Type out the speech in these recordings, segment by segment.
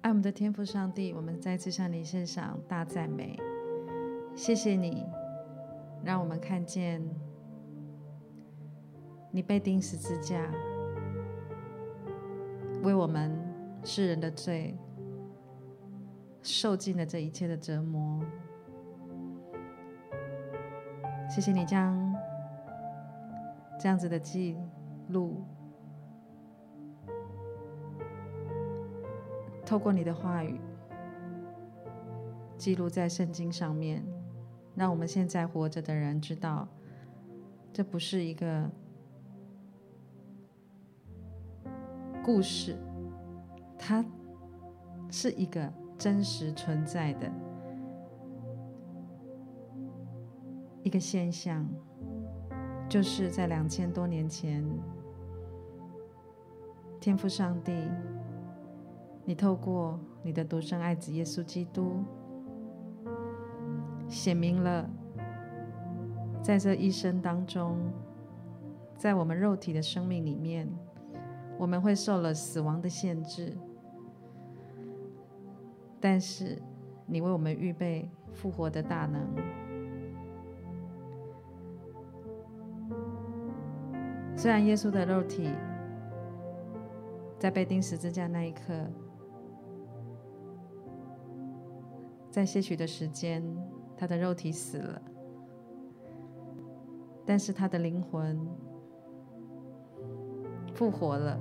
爱我们的天父上帝，我们再次向你献上大赞美，谢谢你，让我们看见你被钉十字架，为我们世人的罪受尽了这一切的折磨。谢谢你将这样子的记录。透过你的话语记录在圣经上面，让我们现在活着的人知道，这不是一个故事，它是一个真实存在的一个现象，就是在两千多年前，天父上帝。你透过你的独生爱子耶稣基督，显明了，在这一生当中，在我们肉体的生命里面，我们会受了死亡的限制，但是你为我们预备复活的大能。虽然耶稣的肉体在被钉十字架那一刻，在些许的时间，他的肉体死了，但是他的灵魂复活了。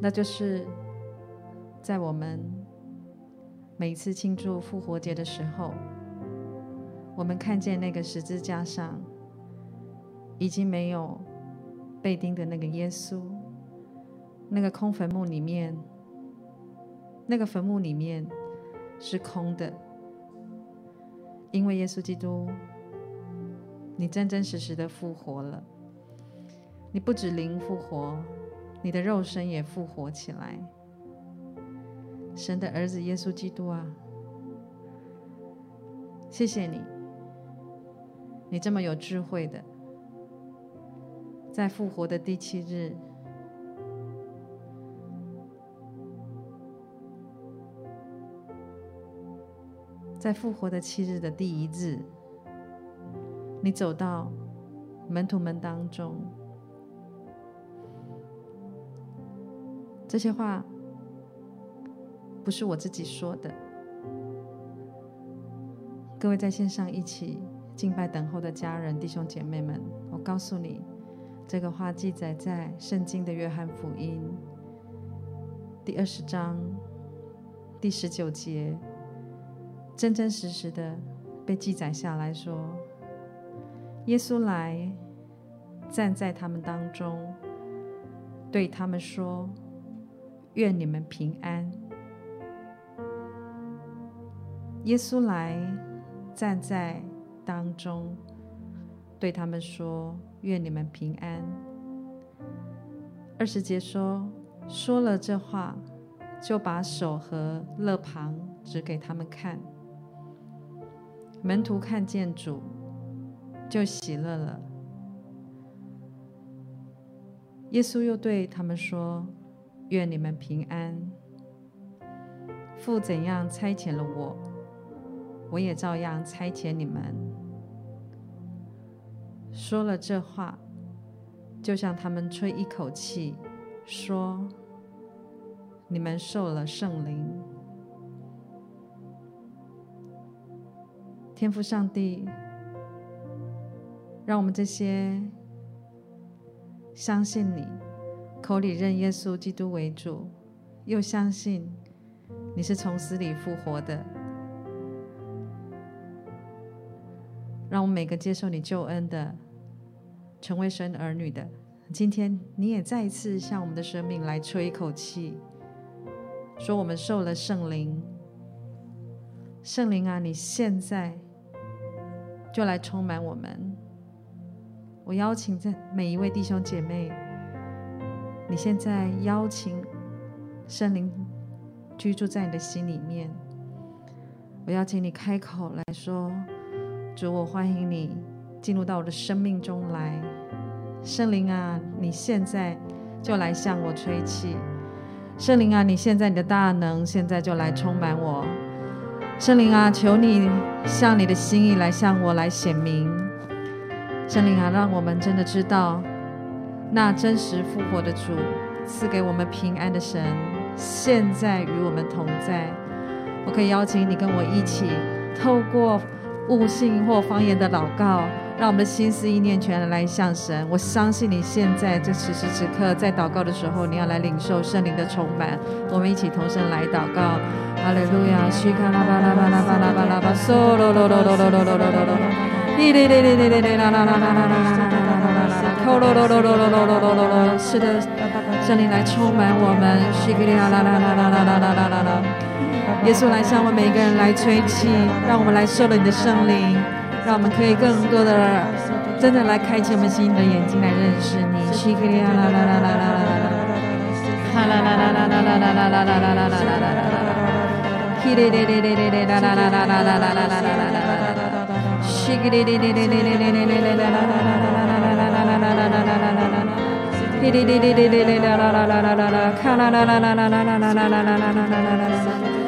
那就是在我们每次庆祝复活节的时候，我们看见那个十字架上已经没有被钉的那个耶稣，那个空坟墓里面。那个坟墓里面是空的，因为耶稣基督，你真真实实的复活了。你不止灵复活，你的肉身也复活起来。神的儿子耶稣基督啊，谢谢你，你这么有智慧的，在复活的第七日。在复活的七日的第一日，你走到门徒们当中，这些话不是我自己说的。各位在线上一起敬拜等候的家人、弟兄姐妹们，我告诉你，这个话记载在圣经的约翰福音第二十章第十九节。真真实实的被记载下来说，耶稣来站在他们当中，对他们说：“愿你们平安。”耶稣来站在当中，对他们说：“愿你们平安。”二十节说，说了这话，就把手和肋旁指给他们看。门徒看见主，就喜乐了。耶稣又对他们说：“愿你们平安。父怎样差遣了我，我也照样差遣你们。”说了这话，就向他们吹一口气，说：“你们受了圣灵。”天父上帝，让我们这些相信你、口里认耶稣基督为主，又相信你是从死里复活的，让我们每个接受你救恩的、成为神儿女的，今天你也再一次向我们的生命来吹一口气，说我们受了圣灵。圣灵啊，你现在。就来充满我们。我邀请在每一位弟兄姐妹，你现在邀请圣灵居住在你的心里面。我邀请你开口来说：“主，我欢迎你进入到我的生命中来。圣灵啊，你现在就来向我吹气，圣灵啊，你现在你的大能，现在就来充满我。圣灵啊，求你向你的心意来向我来显明。圣灵啊，让我们真的知道，那真实复活的主，赐给我们平安的神，现在与我们同在。我可以邀请你跟我一起，透过悟性或方言的祷告。让我们的心思意念全来向神。我相信你现在这此时此刻在祷告的时候，你要来领受圣灵的充满。我们一起同声来祷告：哈利路亚！西卡拉巴拉巴拉巴拉巴拉巴，嗦罗罗罗罗罗罗罗罗罗罗，哩哩哩哩哩哩哩啦啦啦啦啦啦啦啦啦啦，扣罗罗罗罗罗罗罗罗罗罗。是的，圣灵来充满我们。西克里啦啦啦啦啦啦啦啦啦啦。耶稣来向我们每一个人来吹气，让我们来受了你的圣灵。让我们可以更多的真的来开启我们心的眼睛来认识你。西克里啦啦啦啦啦啦啦啦，哈啦啦啦啦啦啦啦啦啦啦啦啦啦啦啦，希哩哩哩哩哩哩啦啦啦啦啦啦啦啦啦啦啦啦，西克哩哩哩哩哩哩哩哩哩啦啦啦啦啦啦啦啦啦啦啦啦啦啦啦，希哩哩哩哩哩哩啦啦啦啦啦啦啦，卡啦啦啦啦啦啦啦啦啦啦啦啦啦啦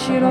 Shiro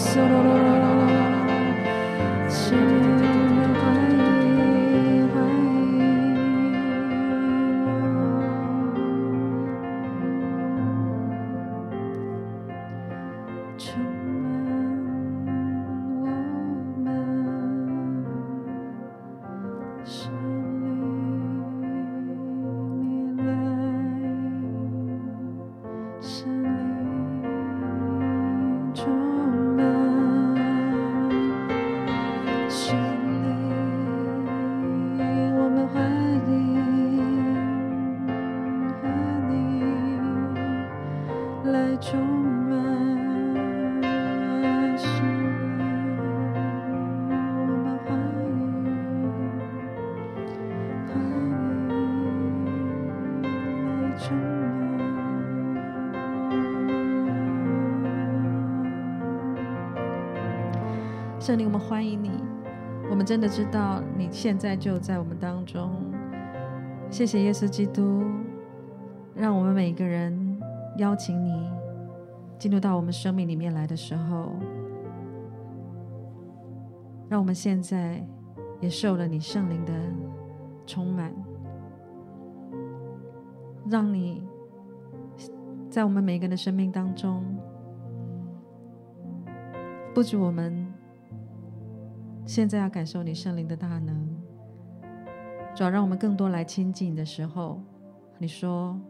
Sororo 我们欢迎你。我们真的知道你现在就在我们当中。谢谢耶稣基督，让我们每一个人邀请你进入到我们生命里面来的时候，让我们现在也受了你圣灵的充满，让你在我们每个人的生命当中，不止我们。现在要感受你圣灵的大能，主要让我们更多来亲近的时候，你说，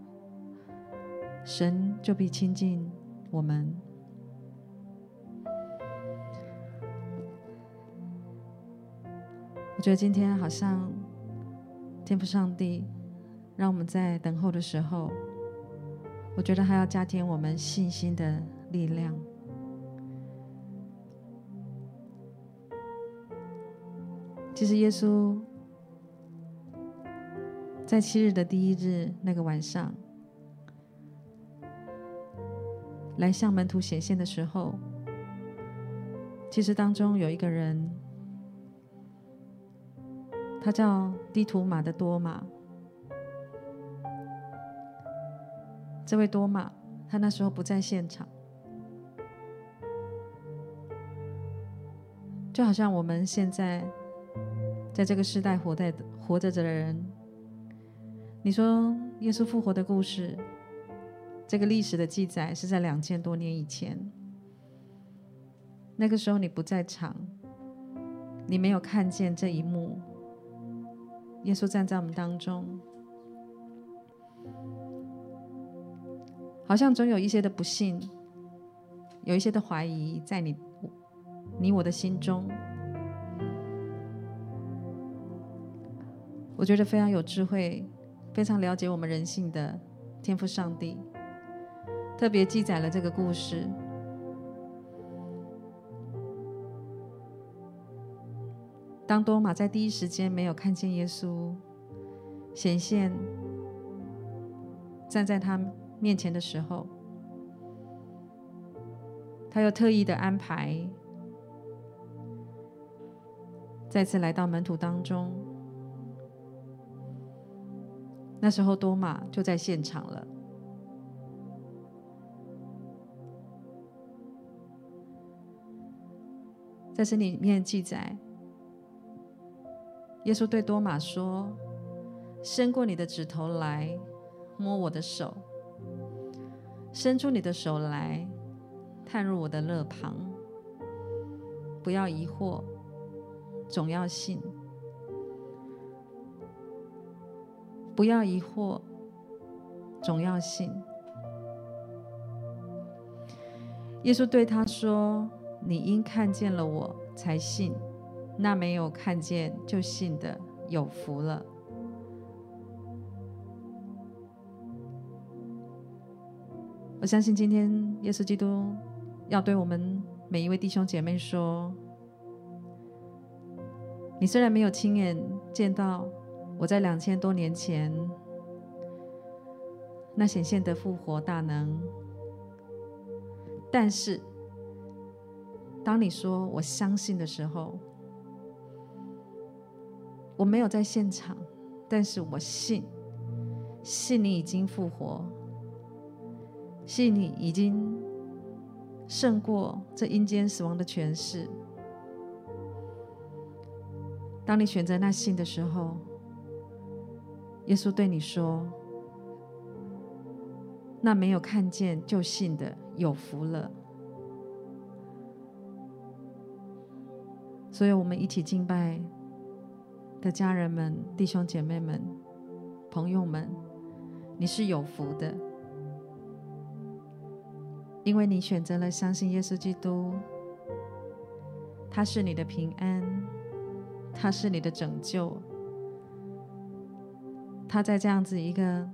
神就必亲近我们。我觉得今天好像天父上帝让我们在等候的时候，我觉得还要加添我们信心的力量。其实耶稣在七日的第一日那个晚上，来向门徒显现的时候，其实当中有一个人，他叫低土马的多马。这位多马，他那时候不在现场。就好像我们现在在这个时代活在活着的人，你说耶稣复活的故事，这个历史的记载是在两千多年以前，那个时候你不在场，你没有看见这一幕，耶稣站在我们当中，好像总有一些的不信，有一些的怀疑在你。你我的心中，我觉得非常有智慧，非常了解我们人性的天赋上帝，特别记载了这个故事。当多马在第一时间没有看见耶稣显现站在他面前的时候，他又特意的安排。再次来到门徒当中，那时候多马就在现场了。在这里面记载，耶稣对多马说：“伸过你的指头来摸我的手，伸出你的手来探入我的肋旁，不要疑惑。”总要信，不要疑惑，总要信。耶稣对他说：“你因看见了我才信，那没有看见就信的有福了。”我相信今天耶稣基督要对我们每一位弟兄姐妹说。你虽然没有亲眼见到我在两千多年前那显现的复活大能，但是当你说我相信的时候，我没有在现场，但是我信，信你已经复活，信你已经胜过这阴间死亡的权势。当你选择那信的时候，耶稣对你说：“那没有看见就信的有福了。”所以，我们一起敬拜的家人们、弟兄姐妹们、朋友们，你是有福的，因为你选择了相信耶稣基督，他是你的平安。他是你的拯救，他在这样子一个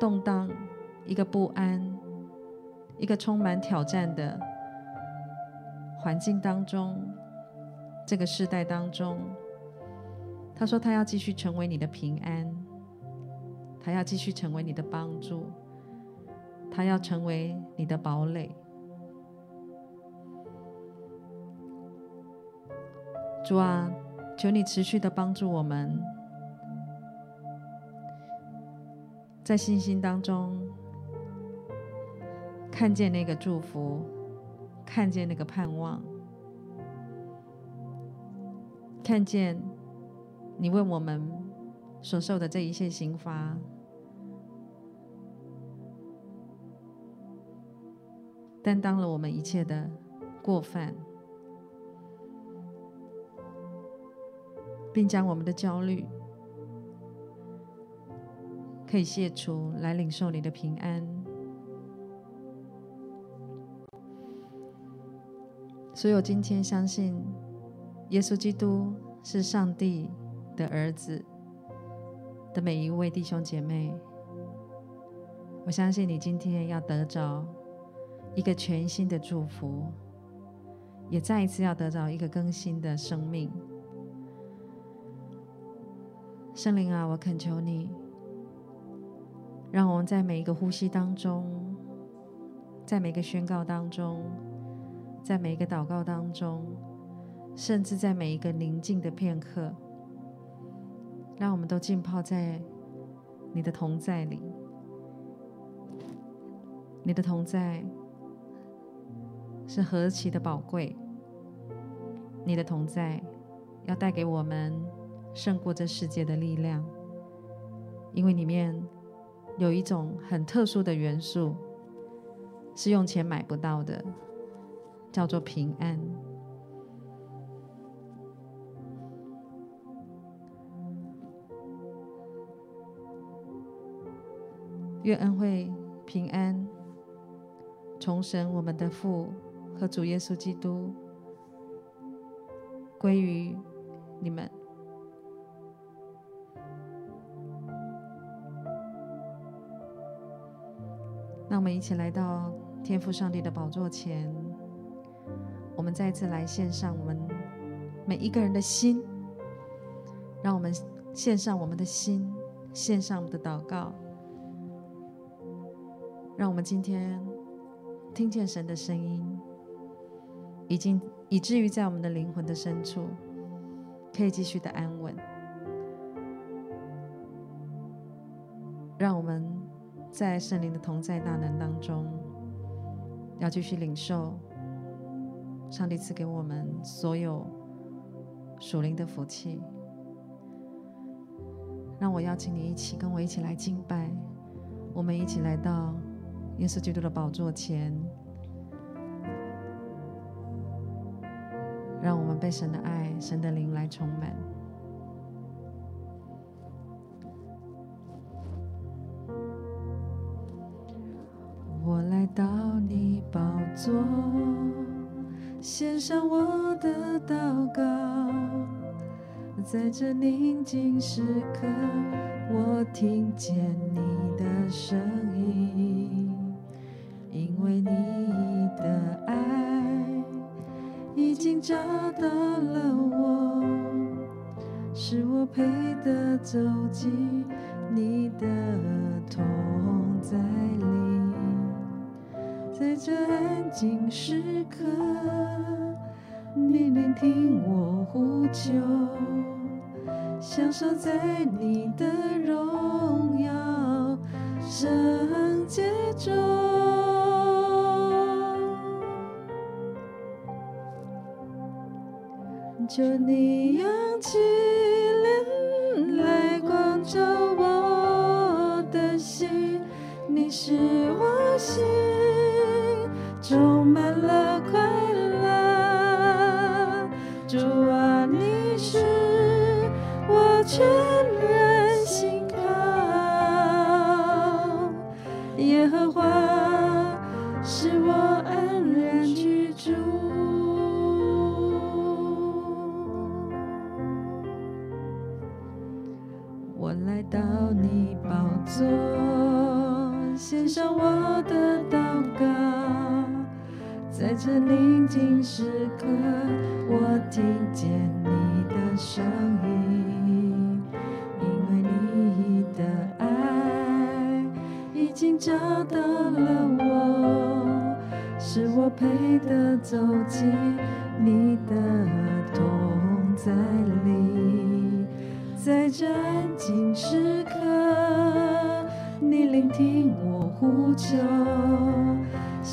动荡、一个不安、一个充满挑战的环境当中，这个世代当中，他说他要继续成为你的平安，他要继续成为你的帮助，他要成为你的堡垒。主啊。求你持续的帮助我们，在信心当中看见那个祝福，看见那个盼望，看见你为我们所受的这一切刑罚，担当了我们一切的过犯。并将我们的焦虑可以卸除，来领受你的平安。所有今天相信耶稣基督是上帝的儿子的每一位弟兄姐妹，我相信你今天要得着一个全新的祝福，也再一次要得着一个更新的生命。圣灵啊，我恳求你，让我们在每一个呼吸当中，在每个宣告当中，在每一个祷告当中，甚至在每一个宁静的片刻，让我们都浸泡在你的同在里。你的同在是何其的宝贵，你的同在要带给我们胜过这世界的力量，因为里面有一种很特殊的元素，是用钱买不到的，叫做平安。愿恩惠平安从神我们的父和主耶稣基督归于你们。我们一起来到天父上帝的宝座前，我们再次来献上我们每一个人的心，让我们献上我们的心，献上我们的祷告。让我们今天听见神的声音，已经以至于在我们的灵魂的深处，可以继续的安稳。让我们在圣灵的同在大能当中，要继续领受上帝赐给我们所有属灵的福气。让我邀请你一起跟我一起来敬拜，我们一起来到。耶稣基督的宝座前，让我们被神的爱、神的灵来充满。座，献上我的祷告，在这宁静时刻，我听见你的声音。因为你的爱已经找到了我，是我配得走进你的同在里，在这爱静时刻，你聆听我呼求，享受在你的荣耀圣洁中。求你扬起脸来光照我的心，你是我心充满了在宁静时刻，我听见你的声音，因为你的爱已经找到了我，是我配得走进你的同在里。在这安静时刻，你聆听我呼求，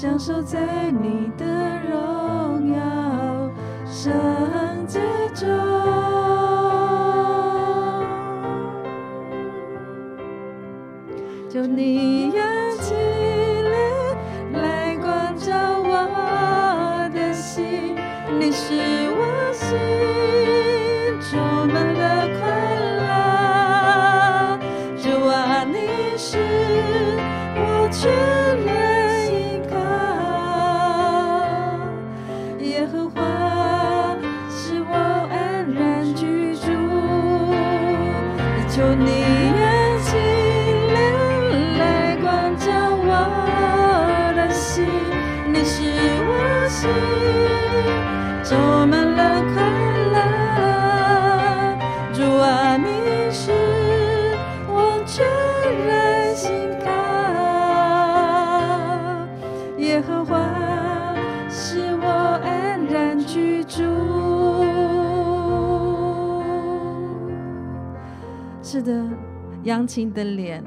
享受在你的荣耀圣洁中。就你求你用心灵来光照我的心，你是我心中。是的，扬起你的脸，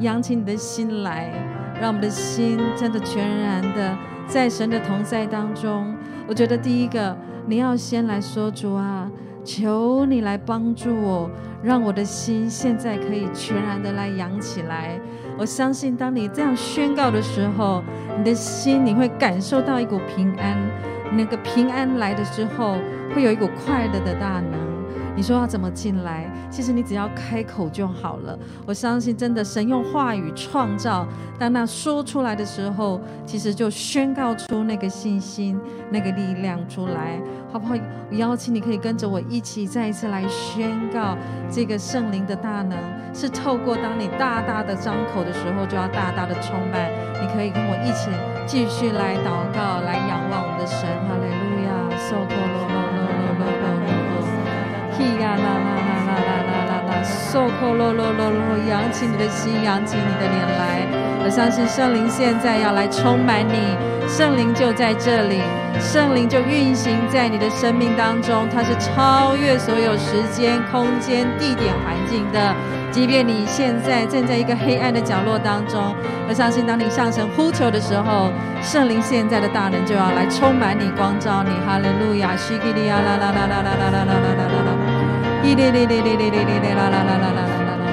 扬起你的心来，让我们的心真的全然的在神的同在当中，我觉得第一个，你要先来说主啊，求你来帮助我，让我的心现在可以全然的来扬起来。我相信，当你这样宣告的时候，你的心你会感受到一股平安。那个平安来的时候，会有一股快乐的大能。你说要怎么进来？其实你只要开口就好了。我相信，真的，神用话语创造，当那说出来的时候，其实就宣告出那个信心、那个力量出来，好不好？我邀请你可以跟着我一起再一次来宣告这个圣灵的大能，是透过当你大大的张口的时候，就要大大的充满。你可以跟我一起继续来祷告，来仰望我们的神。哈利路亚，受过罗。啦啦啦啦啦啦啦啦！受扣落落落落，扬起你的心，扬起你的脸来。我相信圣灵现在要来充满你，圣灵就在这里，圣灵就运行在你的生命当中，它是超越所有时间、空间、地点、环境的。即便你现在正在一个黑暗的角落当中，我相信当你向神呼求的时候，圣灵现在的大能就要来充满你，光照你。哈利路亚！西基利亚啦啦啦啦啦啦啦啦啦啦啦。咿哩哩哩哩哩哩哩哩啦啦啦啦啦啦啦，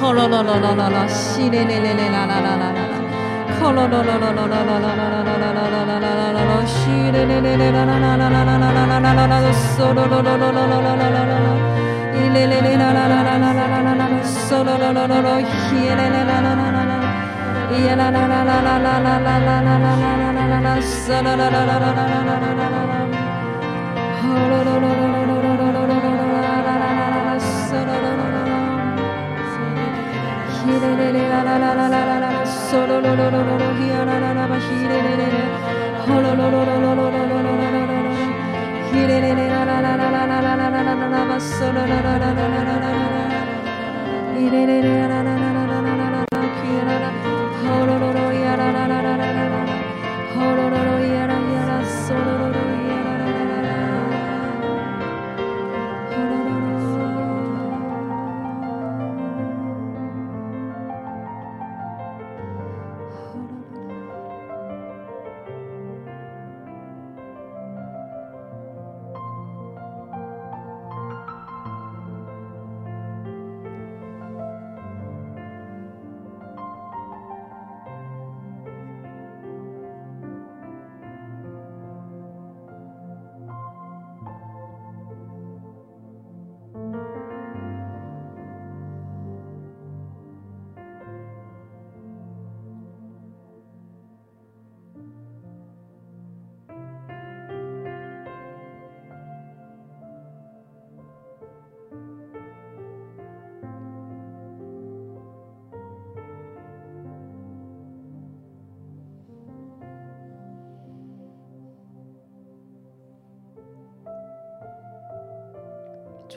吼咯咯咯咯咯咯，西哩哩哩哩啦啦啦啦啦啦，吼咯咯咯咯咯咯咯咯咯咯咯咯咯咯咯咯咯，西哩哩哩哩啦啦啦啦啦啦啦啦啦啦啦啦，嗦咯咯咯咯咯咯咯咯咯咯，咿哩哩哩啦啦啦啦啦啦啦啦啦，嗦咯咯咯咯咯，咿哩哩啦啦啦啦啦，咿呀啦啦啦啦啦啦啦啦啦啦啦啦啦啦啦，嗦啦啦啦啦啦啦啦啦啦啦啦，吼咯 Hallelujah.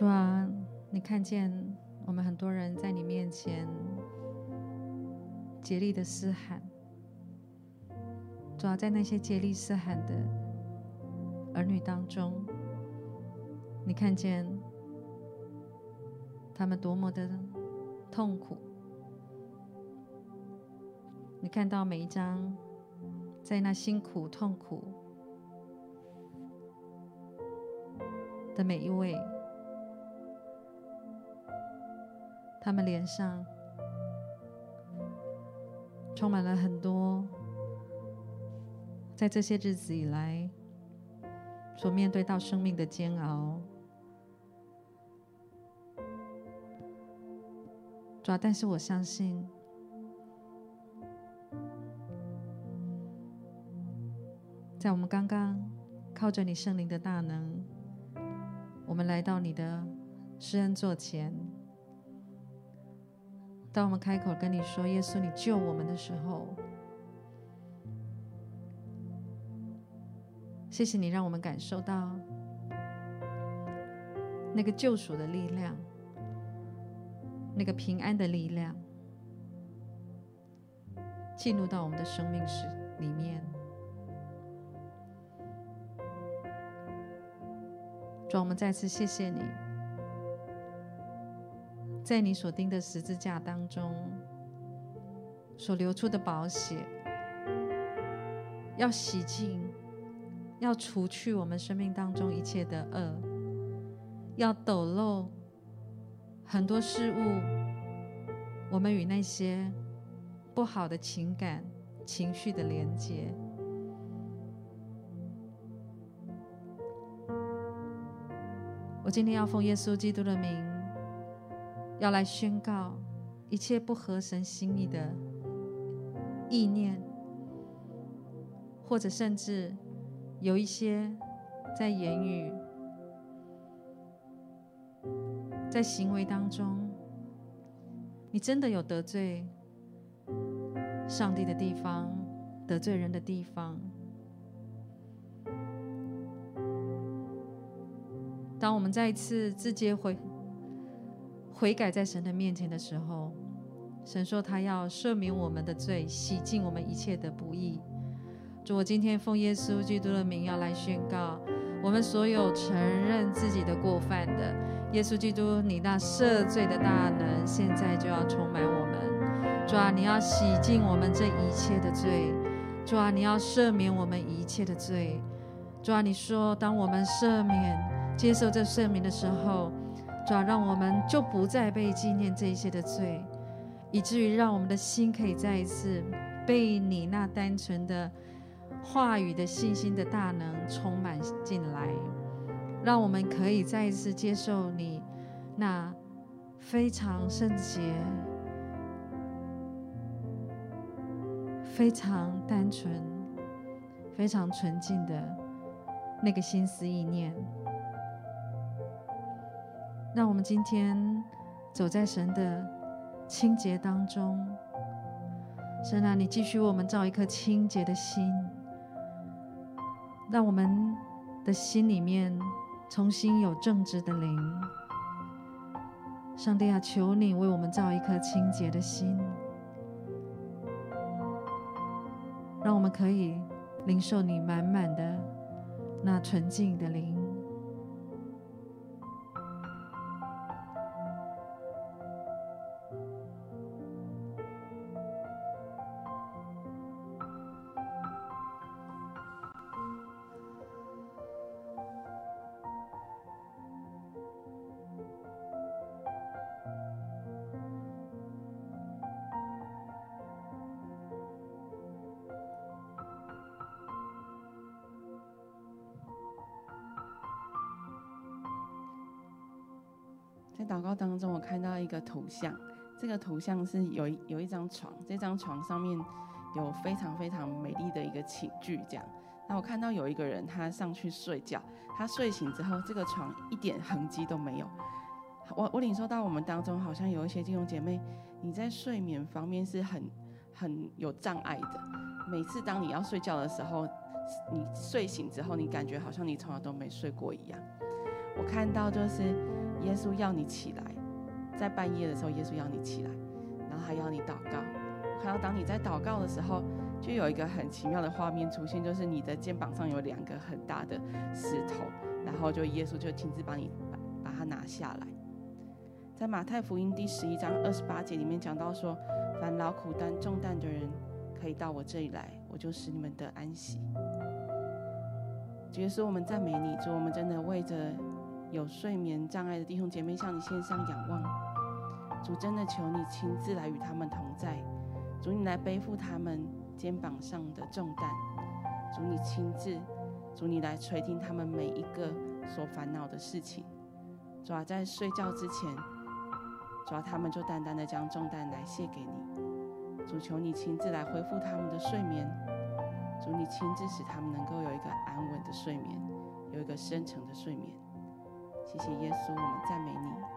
主啊，你看见我们很多人在你面前竭力的嘶喊。主啊，在那些竭力嘶喊的儿女当中，你看见他们多么的痛苦。你看到每一张在那辛苦痛苦的每一位。他们脸上充满了很多，在这些日子以来所面对到生命的煎熬。主要，但是我相信，在我们刚刚靠着你圣灵的大能，我们来到你的施恩座前。当我们开口跟你说“耶稣，你救我们”的时候，谢谢你让我们感受到那个救赎的力量，那个平安的力量，进入到我们的生命史里面。主，我们再次谢谢你。在你所钉的十字架当中，所流出的宝血，要洗净，要除去我们生命当中一切的恶，要抖漏很多事物，我们与那些不好的情感、情绪的连接。我今天要奉耶稣基督的名，要来宣告一切不合神心意的意念，或者甚至有一些在言语、在行为当中，你真的有得罪上帝的地方，得罪人的地方。当我们再一次自洁悔悔改在神的面前的时候，神说他要赦免我们的罪，洗净我们一切的不义。主，我今天奉耶稣基督的名要来宣告，我们所有承认自己的过犯的，耶稣基督，你那赦罪的大能，现在就要充满我们。主啊，你要洗净我们这一切的罪。主啊，你要赦免我们一切的罪。主啊，你说当我们赦免、接受这赦免的时候，主要，让我们就不再被纪念这些的罪，以至于让我们的心可以再一次被你那单纯的。话语的信心的大能充满进来，让我们可以再一次接受你那非常圣洁、非常单纯、非常纯净的那个心思意念。让我们今天走在神的清洁当中，神啊，你继续为我们造一颗清洁的心。让我们的心里面重新有正直的灵，上帝啊，求你为我们造一颗清洁的心，让我们可以领受你满满的那纯净的灵。看到一个图像，这个图像是有有一张床，这张床上面有非常非常美丽的一个寝具，这样。那我看到有一个人，他上去睡觉，他睡醒之后，这个床一点痕迹都没有。我我领受到我们当中好像有一些弟兄姐妹，你在睡眠方面是很很有障碍的。每次当你要睡觉的时候，你睡醒之后，你感觉好像你从来都没睡过一样。我看到就是。耶稣要你起来，在半夜的时候，耶稣要你起来，然后还要你祷告。看到当你在祷告的时候，就有一个很奇妙的画面出现，就是你的肩膀上有两个很大的石头，然后就耶稣就亲自帮你把把它拿下来。在马太福音第十一章二十八节里面讲到说：“凡劳苦担重担的人，可以到我这里来，我就使你们得安息。”耶稣，我们赞美你，主，我们真的为着。有睡眠障碍的弟兄姐妹向你献上仰望，主真的求你亲自来与他们同在，主你来背负他们肩膀上的重担，主你亲自，主你来垂听他们每一个所烦恼的事情，主啊，在睡觉之前，主啊，他们就单单的将重担来卸给你，主求你亲自来恢复他们的睡眠，主你亲自使他们能够有一个安稳的睡眠，有一个深沉的睡眠。谢谢耶稣，我们赞美你。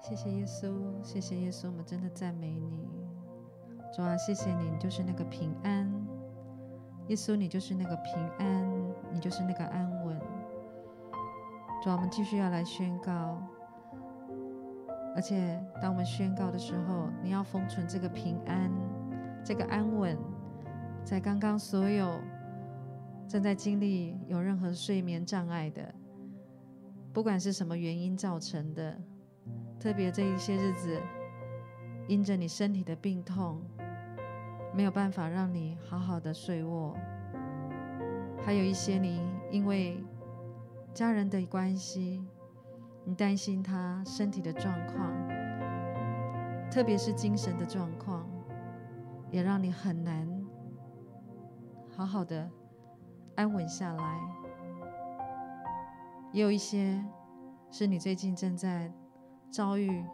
谢谢耶稣，谢谢耶稣，我们真的赞美你。主啊，谢谢你，你就是那个平安。耶稣，你就是那个平安，你就是那个安稳。主啊，我们继续要来宣告，而且当我们宣告的时候，你要封存这个平安，这个安稳，在刚刚所有。正在经历有任何睡眠障碍的，不管是什么原因造成的，特别这一些日子，因着你身体的病痛，没有办法让你好好的睡卧，还有一些你因为家人的关系，你担心他身体的状况，特别是精神的状况，也让你很难好好的安稳下来。也有一些是你最近正在遭遇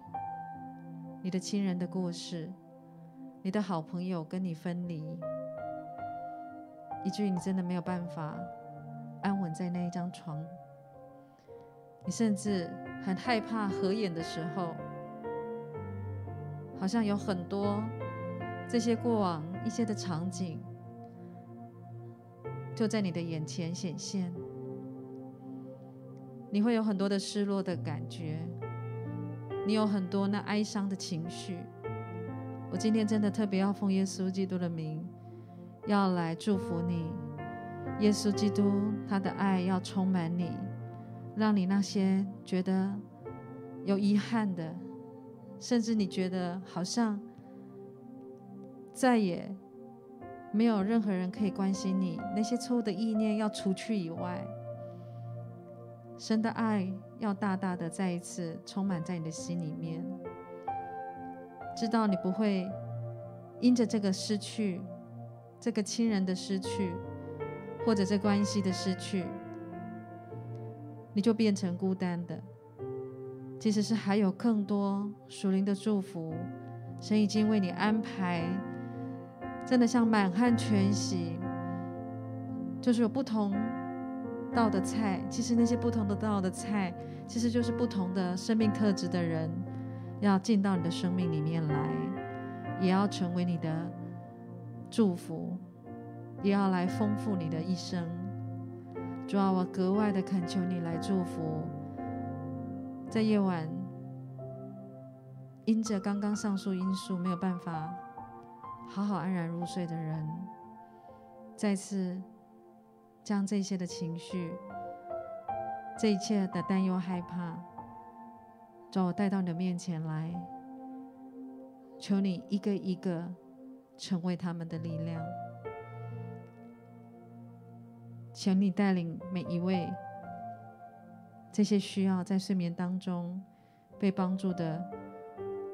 你的亲人的过世，你的好朋友跟你分离，以至于你真的没有办法安稳在那一张床。你甚至很害怕合眼的时候，好像有很多这些过往一些的场景，就在你的眼前显现。你会有很多的失落的感觉，你有很多那哀伤的情绪。我今天真的特别要奉耶稣基督的名，要来祝福你。耶稣基督他的爱要充满你。让你那些觉得有遗憾的，甚至你觉得好像再也没有任何人可以关心你，那些错误的意念要除去以外，神的爱要大大的再一次充满在你的心里面，知道你不会因着这个失去，这个亲人的失去，或者这关系的失去。你就变成孤单的，其实是还有更多属灵的祝福，神已经为你安排，真的像满汉全席，就是有不同道的菜。其实那些不同的道的菜，其实就是不同的生命特质的人，要进到你的生命里面来，也要成为你的祝福，也要来丰富你的一生。主啊，我格外的恳求你来祝福，在夜晚因着刚刚上述因素没有办法好好安然入睡的人，再次将这些的情绪、这一切的担忧、害怕，主，我带到你的面前来，求你一个一个成为他们的力量。求你带领每一位这些需要在睡眠当中被帮助的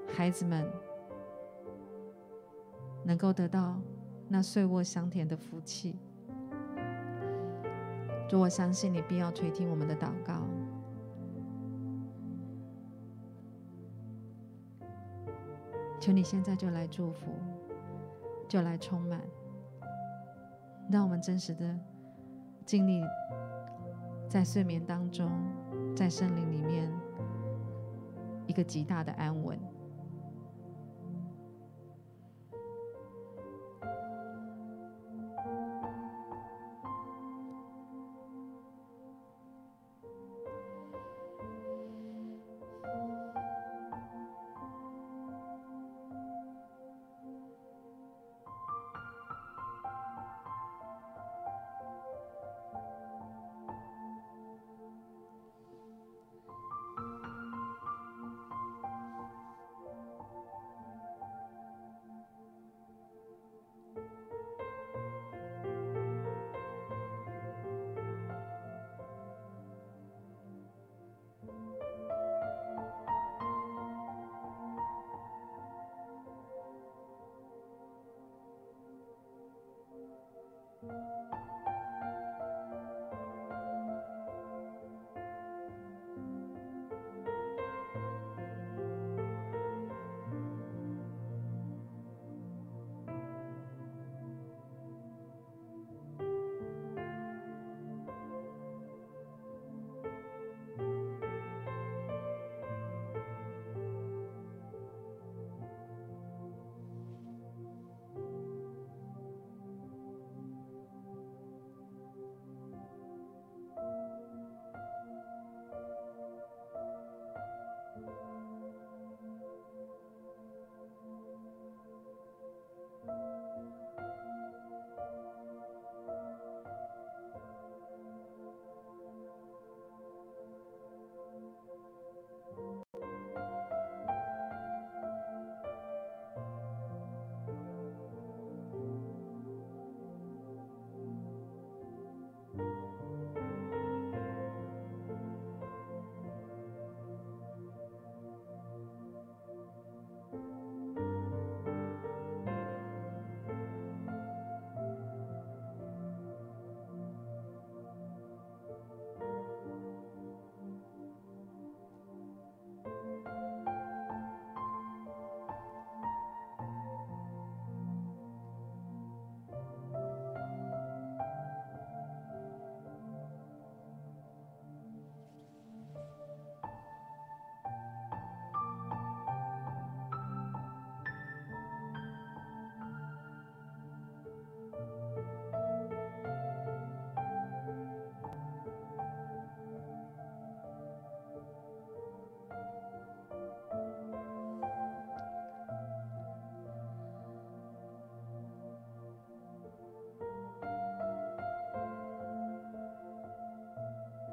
孩子们，能够得到那睡卧香甜的福气。主，我相信你必要垂听我们的祷告。求你现在就来祝福，就来充满，让我们真实的。经历在睡眠当中，在森林里面一个极大的安稳。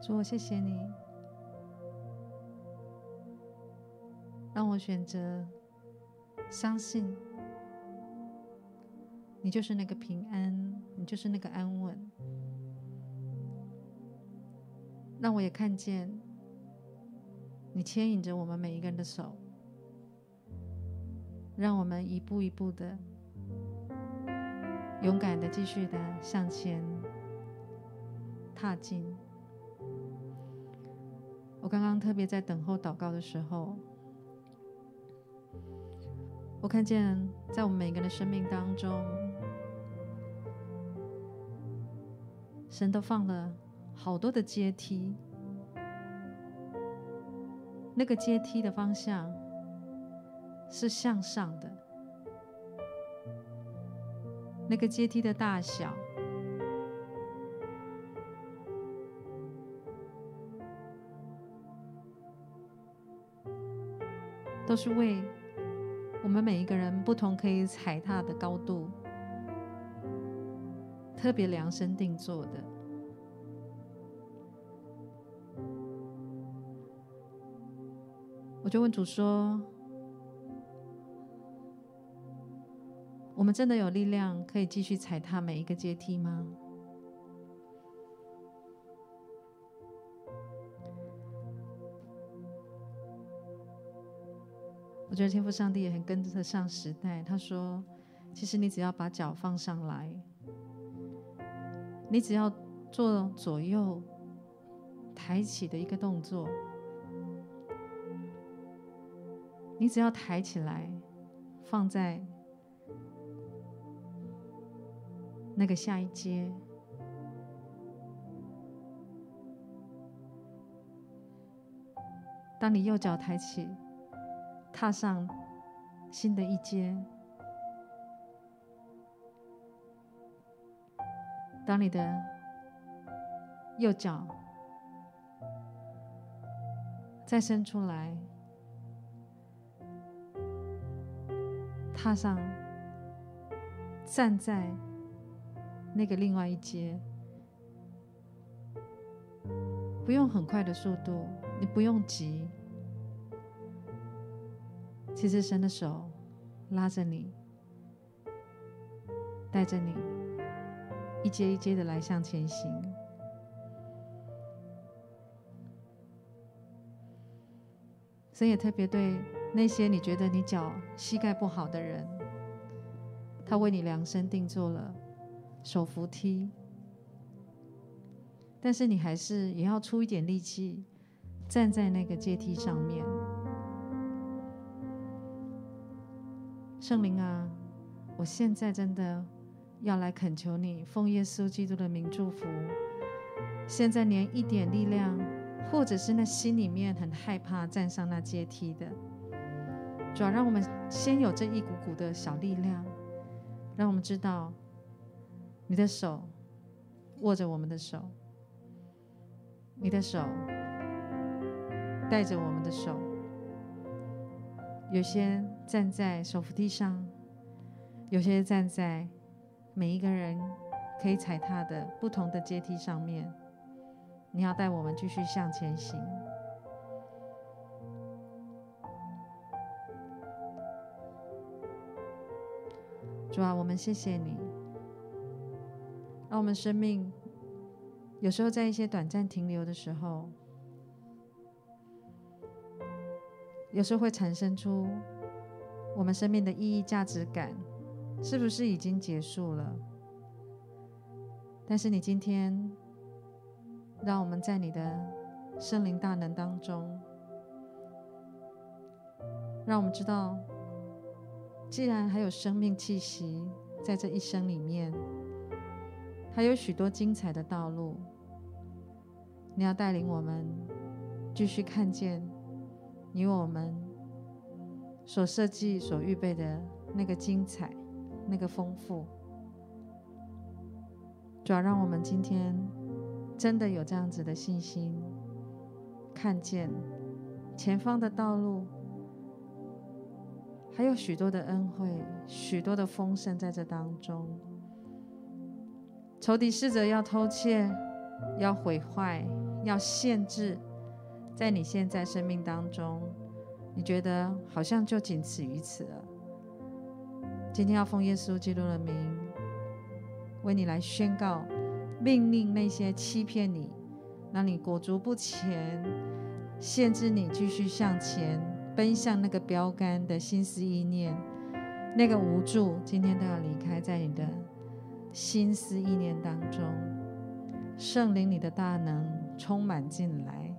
主，我谢谢你，让我选择相信，你就是那个平安，你就是那个安稳。让我也看见，你牵引着我们每一个人的手，让我们一步一步的，勇敢的继续的向前踏进。我刚刚特别在等候祷告的时候，我看见在我们每个人的生命当中，神都放了。好多的阶梯，那个阶梯的方向是向上的，那个阶梯的大小都是为我们每一个人不同可以踩踏的高度特别量身定做的。我就问主说：“我们真的有力量可以继续踩踏每一个阶梯吗？”觉得天父上帝也很跟得上时代。他说：“其实你只要把脚放上来，你只要做左右抬起的一个动作。”你只要抬起来，放在那个下一阶。当你右脚抬起，踏上新的一阶。当你的右脚再伸出来。踏上，站在那个另外一阶，不用很快的速度，你不用急。其实神的手拉着你，带着你一阶一阶的来向前行。神也特别对。那些你觉得你脚膝盖不好的人，他为你量身定做了手扶梯，但是你还是也要出一点力气，站在那个阶梯上面。圣灵啊，我现在真的要来恳求你，奉耶稣基督的名祝福。现在连一点力量，或者是那心里面很害怕站上那阶梯的。主要让我们先有这一股股的小力量，让我们知道你的手握着我们的手，你的手带着我们的手。有些站在手扶梯上，有些站在每一个人可以踩踏的不同的阶梯上面。你要带我们继续向前行。主啊，我们谢谢你，让我们生命有时候在一些短暂停留的时候，有时候会产生出我们生命的意义、价值感，是不是已经结束了？但是你今天让我们在你的圣灵大能当中，让我们知道。既然还有生命气息在这一生里面，还有许多精彩的道路，你要带领我们继续看见你我们所设计、所预备的那个精彩、那个丰富。主要让我们今天真的有这样子的信心，看见前方的道路。还有许多的恩惠，许多的丰盛在这当中。仇敌试着要偷窃，要毁坏，要限制在你现在生命当中，你觉得好像就仅此于此了。今天要奉耶稣基督的名，为你来宣告，命令那些欺骗你、让你裹足不前、限制你继续向前奔向那个标杆的心思意念，那个无助，今天都要离开在你的心思意念当中。圣灵，你的大能充满进来，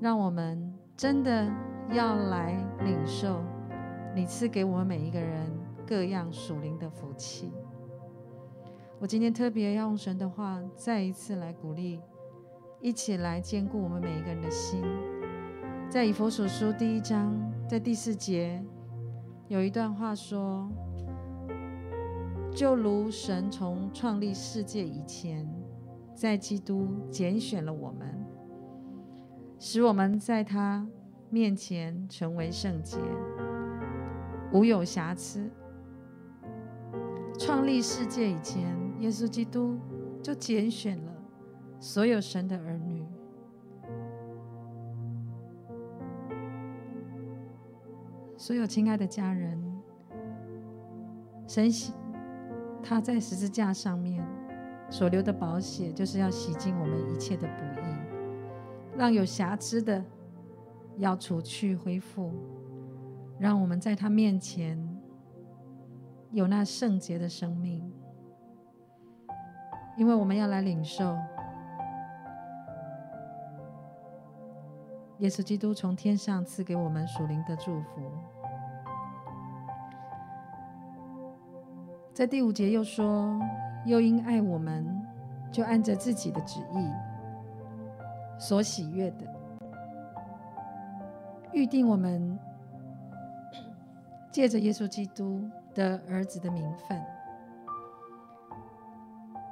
让我们真的要来领受你赐给我们每一个人各样属灵的福气。我今天特别要用神的话，再一次来鼓励，一起来坚固我们每一个人的心。在以弗所书第一章，在第四节，有一段话说：“就如神从创立世界以前，在基督拣选了我们，使我们在他面前成为圣洁，无有瑕疵。创立世界以前。”耶稣基督就拣选了所有神的儿女，所有亲爱的家人，神洗他在十字架上面所流的宝血，就是要洗净我们一切的不义，让有瑕疵的要除去恢复，让我们在他面前有那圣洁的生命。因为我们要来领受耶稣基督从天上赐给我们属灵的祝福。在第五节又说：“又因爱我们，就按着自己的旨意所喜悦的，预定我们借着耶稣基督的儿子的名分。”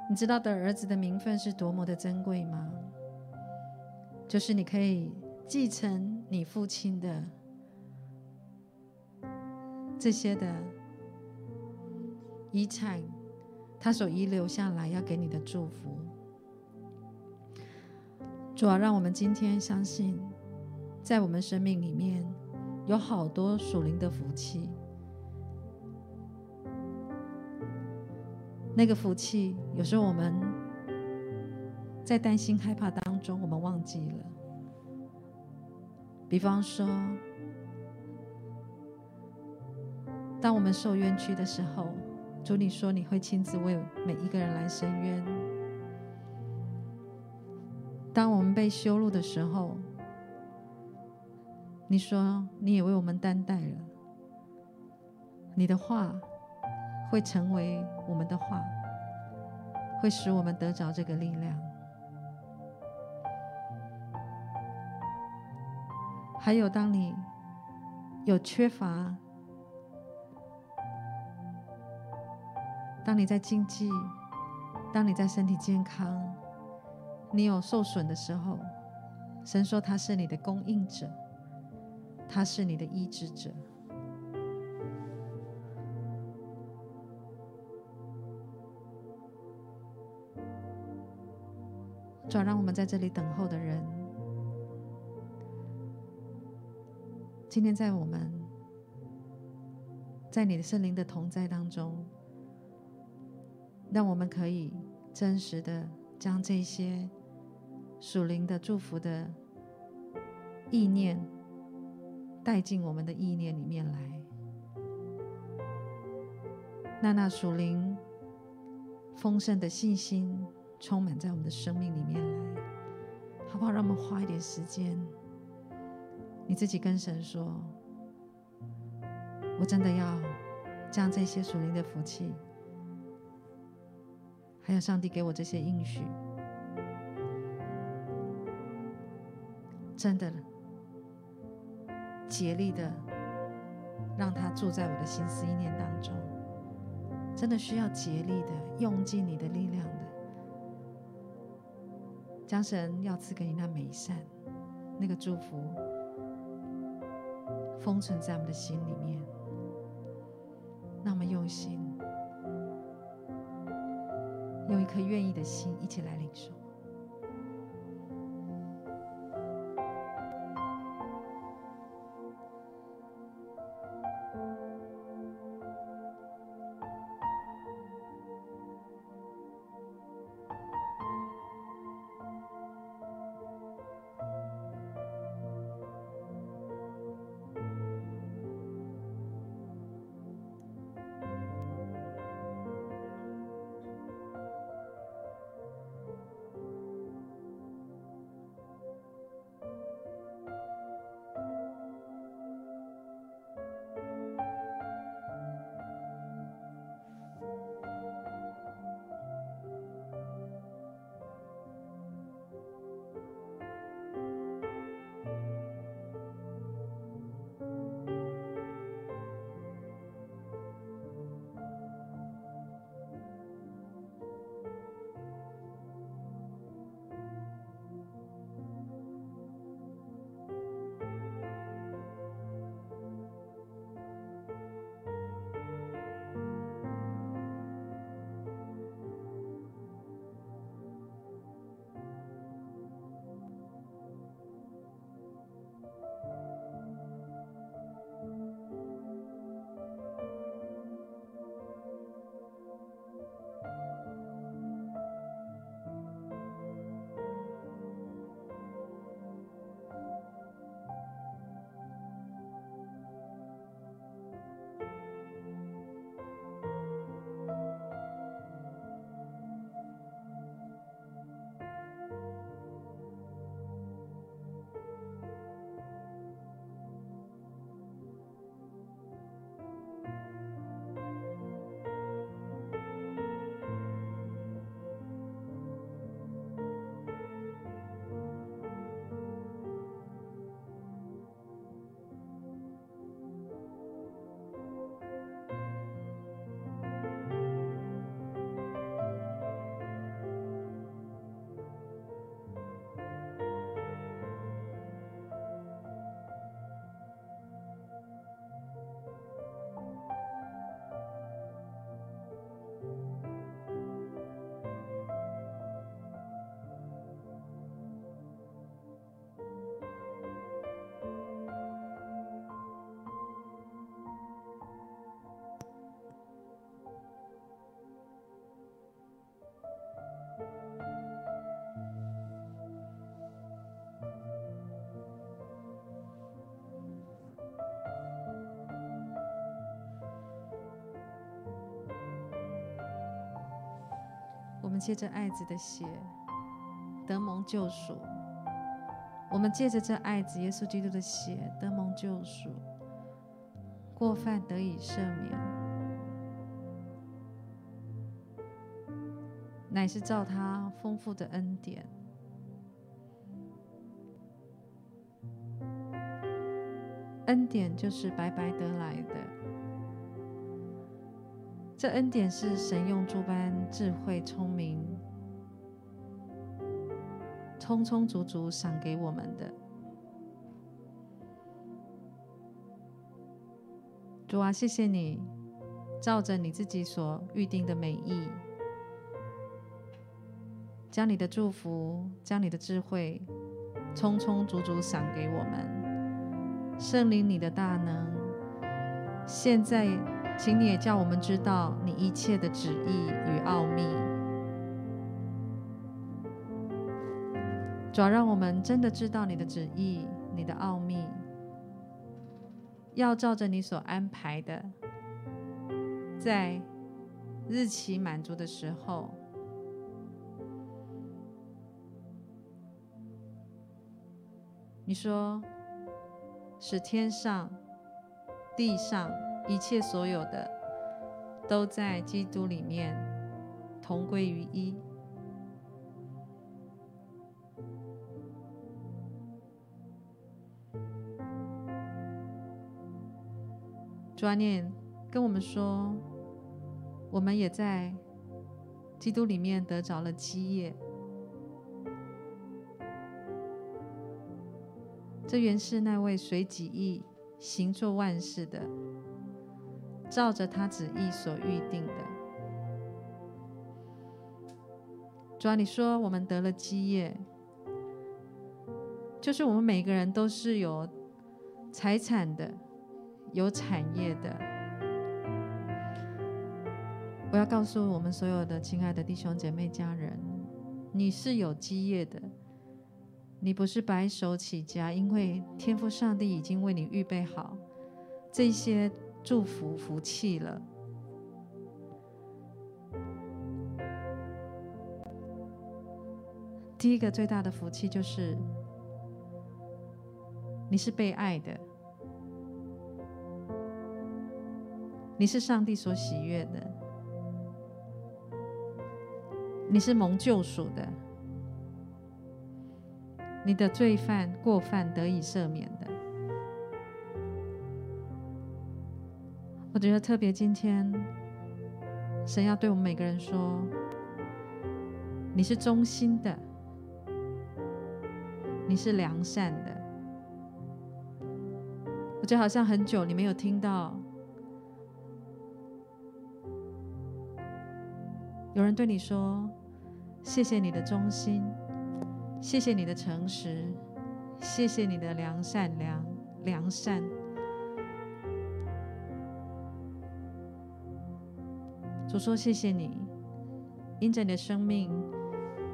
你知道的儿子的名分是多么的珍贵吗？就是你可以继承你父亲的这些的遗产，他所遗留下来要给你的祝福。主要让我们今天相信，在我们生命里面有好多属灵的福气。那个福气，有时候我们在担心害怕当中，我们忘记了。比方说，当我们受冤屈的时候，主你说你会亲自为每一个人来伸冤；当我们被羞辱的时候，你说你也为我们担待了。你的话。会成为我们的话，会使我们得着这个力量。还有，当你有缺乏，当你在经济，当你在身体健康，你有受损的时候，神说他是你的供应者，他是你的医治者。主，让我们在这里等候的人，今天在我们，在你的圣灵的同在当中，让我们可以真实的将这些属灵的祝福的意念带进我们的意念里面来，那那属灵丰盛的信心。充满在我们的生命里面来，好不好？让我们花一点时间，你自己跟神说：“我真的要将这些属灵的福气，还有上帝给我这些应许，真的竭力的让他住在我的心思意念当中，真的需要竭力的用尽你的力量的。”将神要赐给你那美善，那个祝福封存在我们的心里面。那么用心，用一颗愿意的心，一起来领受。我们借着爱子的血，得蒙救赎；我们借着这爱子耶稣基督的血，得蒙救赎，过犯得以赦免。乃是照他丰富的恩典。恩典就是白白得来的，这恩典是神用诸般智慧聪明，充充足足赏给我们的。主啊，谢谢你，照着你自己所预定的美意，将你的祝福，将你的智慧，充充足足赏给我们。圣灵，你的大能，现在，请你也叫我们知道你一切的旨意与奥秘。主要让我们真的知道你的旨意、你的奥秘，要照着你所安排的，在日期满足的时候，你说。使天上、地上一切所有的，都在基督里面同归于一。主啊，你跟我们说，我们也在基督里面得着了基业。这原是那位随己意行作万事的，照着他旨意所预定的。主啊，你说我们得了基业，就是我们每个人都是有财产的，有产业的。我要告诉我们所有的亲爱的弟兄姐妹家人，你是有基业的。你不是白手起家，因为天父上帝已经为你预备好这些祝福福气了。第一个最大的福气就是你是被爱的，你是上帝所喜悦的，你是蒙救赎的。你的罪犯过犯得以赦免的，我觉得特别今天，神要对我们每个人说：你是忠心的，你是良善的。我觉得好像很久你没有听到有人对你说：谢谢你的忠心。谢谢你的诚实，谢谢你的良善良良善。主说：“谢谢你，因着你的生命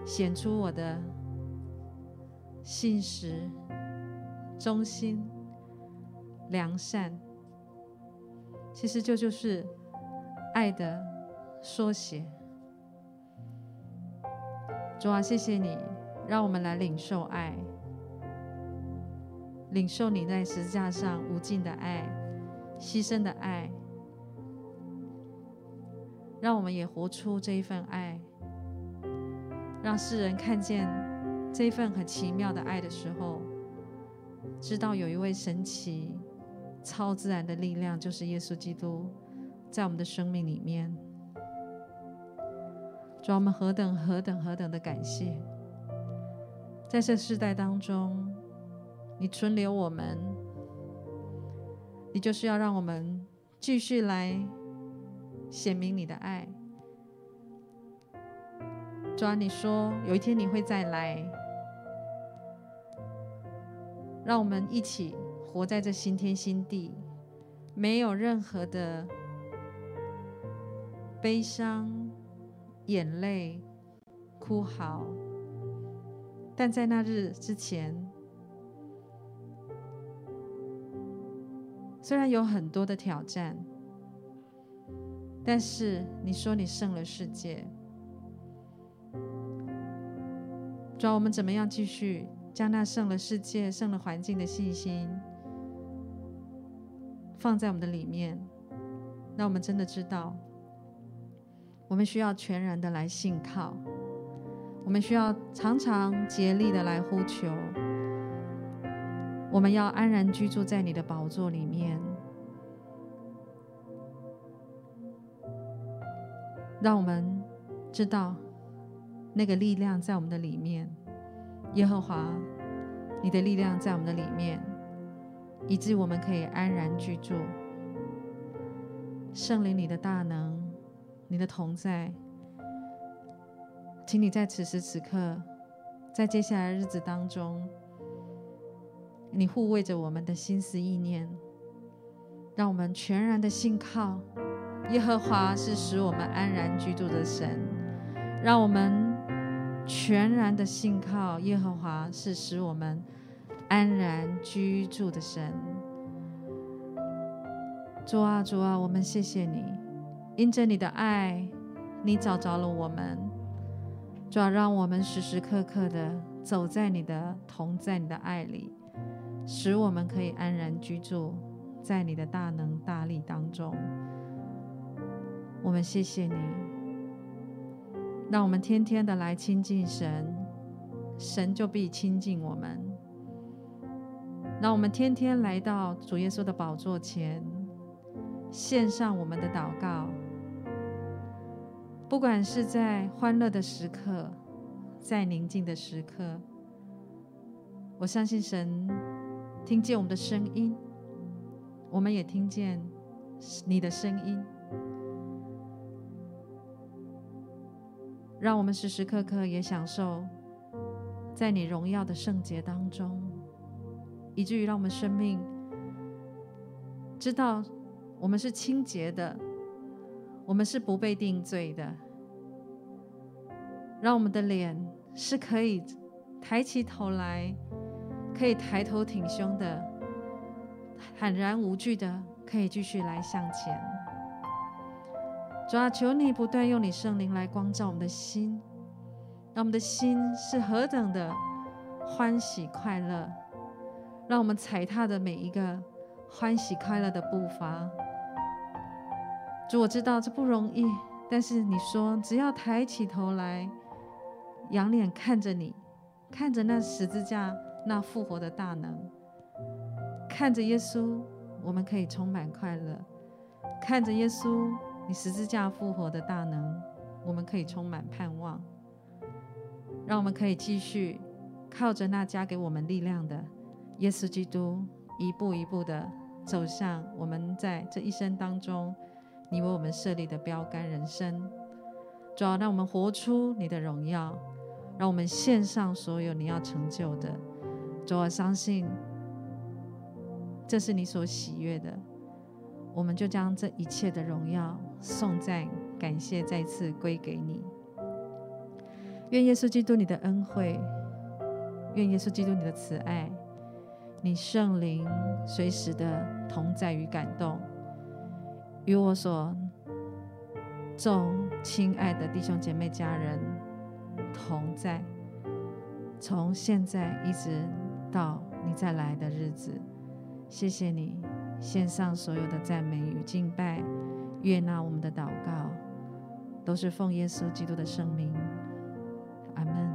显出我的信实、忠心、良善。其实这就是爱的缩写。”主啊，谢谢你。让我们来领受爱，领受你在十字架上无尽的爱、牺牲的爱。让我们也活出这一份爱，让世人看见这一份很奇妙的爱的时候，知道有一位神奇、超自然的力量，就是耶稣基督，在我们的生命里面。主，我们何等何等何等的感谢！在这世代当中，你存留我们，你就是要让我们继续来显明你的爱。主啊，你说有一天你会再来，让我们一起活在这新天新地，没有任何的悲伤、眼泪、哭嚎。但在那日之前，虽然有很多的挑战，但是你说你胜了世界，主啊，我们怎么样继续将那胜了世界、胜了环境的信心放在我们的里面？让我们真的知道，我们需要全然的来信靠，我们需要常常竭力的来呼求，我们要安然居住在你的宝座里面。让我们知道那个力量在我们的里面，耶和华，你的力量在我们的里面，以致我们可以安然居住。圣灵，你的大能，你的同在，请你在此时此刻，在接下来日子当中，你护卫着我们的心思意念，让我们全然的信靠。耶和华是使我们安然居住的神，让我们全然的信靠耶和华是使我们安然居住的神。主啊，主啊，我们谢谢你，因着你的爱，你找着了我们。主啊，让我们时时刻刻的走在你的同在你的爱里，使我们可以安然居住在你的大能大力当中。我们谢谢你，让我们天天的来亲近神，神就必亲近我们。让我们天天来到主耶稣的宝座前，献上我们的祷告。不管是在欢乐的时刻，在宁静的时刻，我相信神听见我们的声音，我们也听见你的声音。让我们时时刻刻也享受在你荣耀的圣洁当中，以至于让我们生命知道我们是清洁的，我们是不被定罪的。让我们的脸是可以抬起头来，可以抬头挺胸的，坦然无惧的，可以继续来向前。主啊，求你不断用你圣灵来光照我们的心，让我们的心是何等的欢喜快乐，让我们踩踏的每一个欢喜快乐的步伐。主，我知道这不容易，但是你说只要抬起头来，仰脸看着你，看着那十字架那复活的大能，看着耶稣，我们可以充满快乐，看着耶稣。你十字架复活的大能，我们可以充满盼望，让我们可以继续靠着那加给我们力量的耶稣基督，一步一步的走向我们在这一生当中，你为我们设立的标杆人生。主要让我们活出你的荣耀，让我们献上所有你要成就的。主要相信这是你所喜悦的。我们就将这一切的荣耀、颂赞、感谢再次归给你。愿耶稣基督你的恩惠，愿耶稣基督你的慈爱，你圣灵随时的同在与感动，与我所众亲爱的弟兄姐妹家人同在，从现在一直到你再来的日子。谢谢你。献上所有的赞美与敬拜，悦纳我们的祷告，都是奉耶稣基督的圣名，阿门。